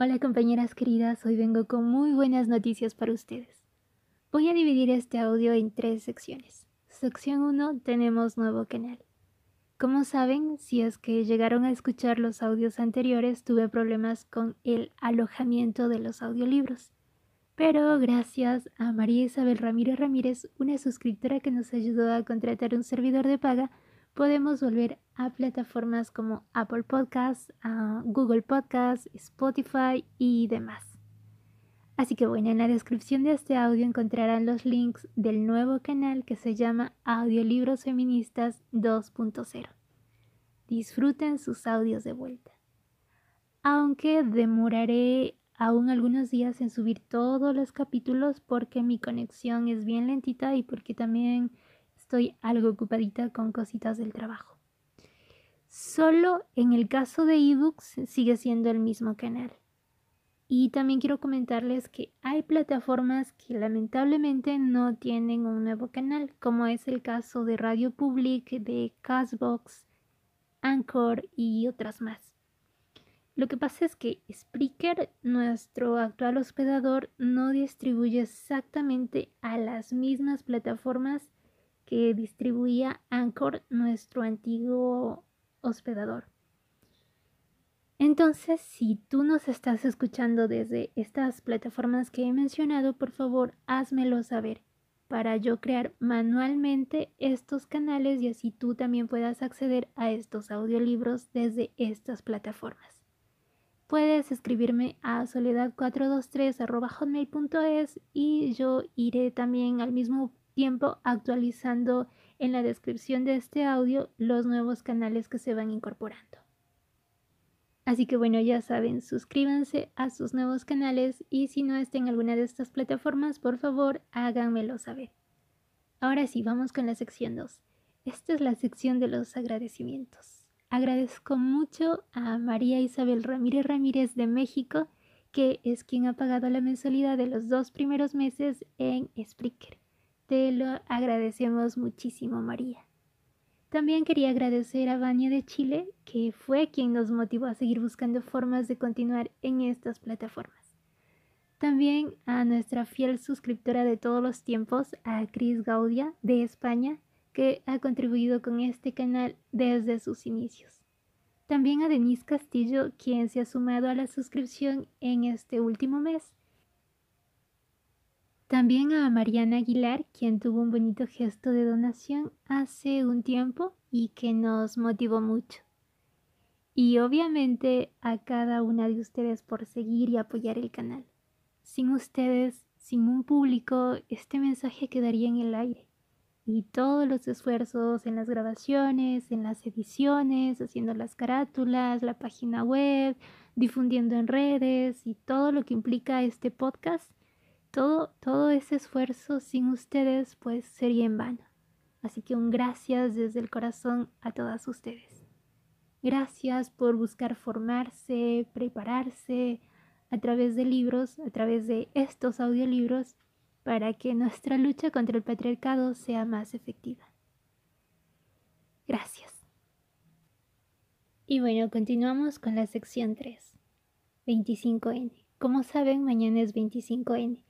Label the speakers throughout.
Speaker 1: Hola compañeras queridas, hoy vengo con muy buenas noticias para ustedes. Voy a dividir este audio en tres secciones. Sección 1 tenemos nuevo canal. Como saben, si es que llegaron a escuchar los audios anteriores, tuve problemas con el alojamiento de los audiolibros. Pero gracias a María Isabel Ramírez Ramírez, una suscriptora que nos ayudó a contratar un servidor de paga, podemos volver a plataformas como Apple Podcasts, Google Podcasts, Spotify y demás. Así que bueno, en la descripción de este audio encontrarán los links del nuevo canal que se llama Audiolibros Feministas 2.0. Disfruten sus audios de vuelta. Aunque demoraré aún algunos días en subir todos los capítulos porque mi conexión es bien lentita y porque también estoy algo ocupadita con cositas del trabajo. Solo en el caso de ebooks sigue siendo el mismo canal. Y también quiero comentarles que hay plataformas que lamentablemente no tienen un nuevo canal, como es el caso de Radio Public, de Castbox, Anchor y otras más. Lo que pasa es que Spreaker, nuestro actual hospedador, no distribuye exactamente a las mismas plataformas que distribuía Anchor, nuestro antiguo hospedador. Entonces, si tú nos estás escuchando desde estas plataformas que he mencionado, por favor, házmelo saber para yo crear manualmente estos canales y así tú también puedas acceder a estos audiolibros desde estas plataformas. Puedes escribirme a soledad423.hotmail.es y yo iré también al mismo tiempo actualizando en la descripción de este audio los nuevos canales que se van incorporando. Así que bueno, ya saben, suscríbanse a sus nuevos canales y si no estén en alguna de estas plataformas, por favor, háganmelo saber. Ahora sí, vamos con la sección 2. Esta es la sección de los agradecimientos. Agradezco mucho a María Isabel Ramírez Ramírez de México, que es quien ha pagado la mensualidad de los dos primeros meses en Spreaker. Te lo agradecemos muchísimo, María. También quería agradecer a Vania de Chile, que fue quien nos motivó a seguir buscando formas de continuar en estas plataformas. También a nuestra fiel suscriptora de todos los tiempos, a Cris Gaudia de España, que ha contribuido con este canal desde sus inicios. También a Denise Castillo, quien se ha sumado a la suscripción en este último mes. También a Mariana Aguilar, quien tuvo un bonito gesto de donación hace un tiempo y que nos motivó mucho. Y obviamente a cada una de ustedes por seguir y apoyar el canal. Sin ustedes, sin un público, este mensaje quedaría en el aire. Y todos los esfuerzos en las grabaciones, en las ediciones, haciendo las carátulas, la página web, difundiendo en redes y todo lo que implica este podcast todo, todo ese esfuerzo sin ustedes pues sería en vano. Así que un gracias desde el corazón a todas ustedes. Gracias por buscar formarse, prepararse a través de libros, a través de estos audiolibros, para que nuestra lucha contra el patriarcado sea más efectiva. Gracias. Y bueno, continuamos con la sección 3, 25N. Como saben, mañana es 25N.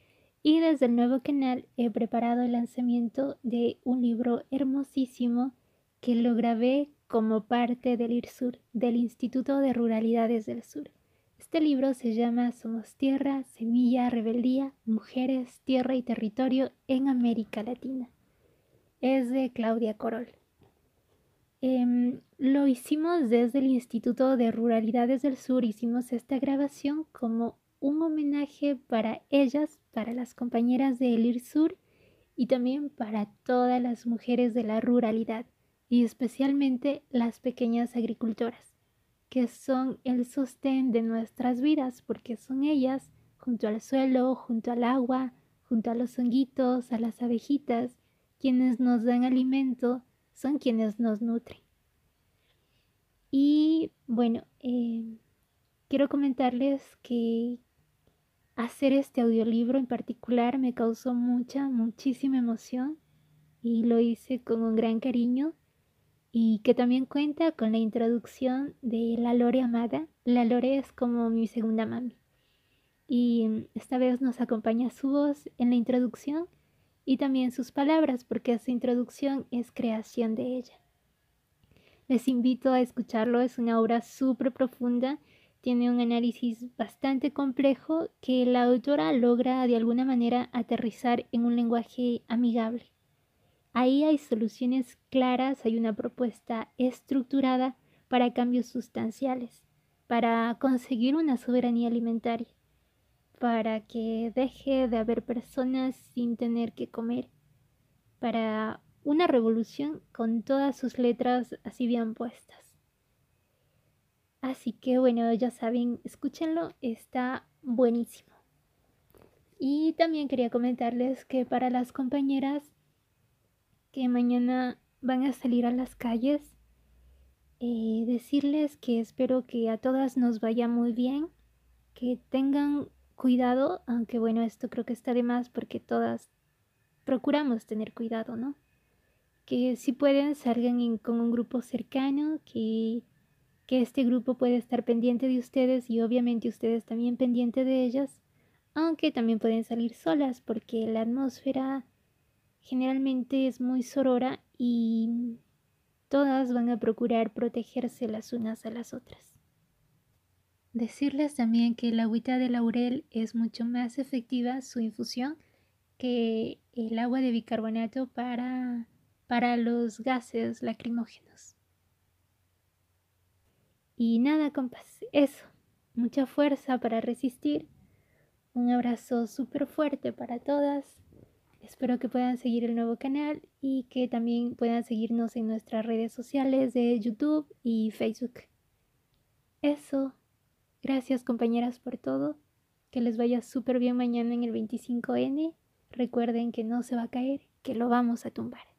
Speaker 1: Y desde el nuevo canal he preparado el lanzamiento de un libro hermosísimo que lo grabé como parte del IRSUR, del Instituto de Ruralidades del Sur. Este libro se llama Somos Tierra, Semilla, Rebeldía, Mujeres, Tierra y Territorio en América Latina. Es de Claudia Corol. Em, lo hicimos desde el Instituto de Ruralidades del Sur, hicimos esta grabación como un homenaje para ellas, para las compañeras de Elir Sur y también para todas las mujeres de la ruralidad y especialmente las pequeñas agricultoras, que son el sostén de nuestras vidas porque son ellas, junto al suelo, junto al agua, junto a los honguitos, a las abejitas, quienes nos dan alimento, son quienes nos nutren. Y bueno, eh, quiero comentarles que Hacer este audiolibro en particular me causó mucha, muchísima emoción y lo hice con un gran cariño y que también cuenta con la introducción de la Lore amada. La Lore es como mi segunda mami. y esta vez nos acompaña su voz en la introducción y también sus palabras porque esa introducción es creación de ella. Les invito a escucharlo, es una obra súper profunda, tiene un análisis bastante complejo que la autora logra de alguna manera aterrizar en un lenguaje amigable. Ahí hay soluciones claras, hay una propuesta estructurada para cambios sustanciales, para conseguir una soberanía alimentaria, para que deje de haber personas sin tener que comer, para una revolución con todas sus letras así bien puestas. Así que bueno, ya saben, escúchenlo, está buenísimo. Y también quería comentarles que para las compañeras que mañana van a salir a las calles, eh, decirles que espero que a todas nos vaya muy bien, que tengan cuidado, aunque bueno, esto creo que está de más porque todas procuramos tener cuidado, ¿no? Que si pueden salgan con un grupo cercano, que, que este grupo puede estar pendiente de ustedes y obviamente ustedes también pendiente de ellas, aunque también pueden salir solas porque la atmósfera generalmente es muy sorora y todas van a procurar protegerse las unas a las otras. Decirles también que la agüita de laurel es mucho más efectiva su infusión que el agua de bicarbonato para, para los gases lacrimógenos. Y nada, compas, eso. Mucha fuerza para resistir. Un abrazo súper fuerte para todas Espero que puedan seguir el nuevo canal y que también puedan seguirnos en nuestras redes sociales de YouTube y Facebook. Eso. Gracias compañeras por todo. Que les vaya súper bien mañana en el 25N. Recuerden que no se va a caer, que lo vamos a tumbar.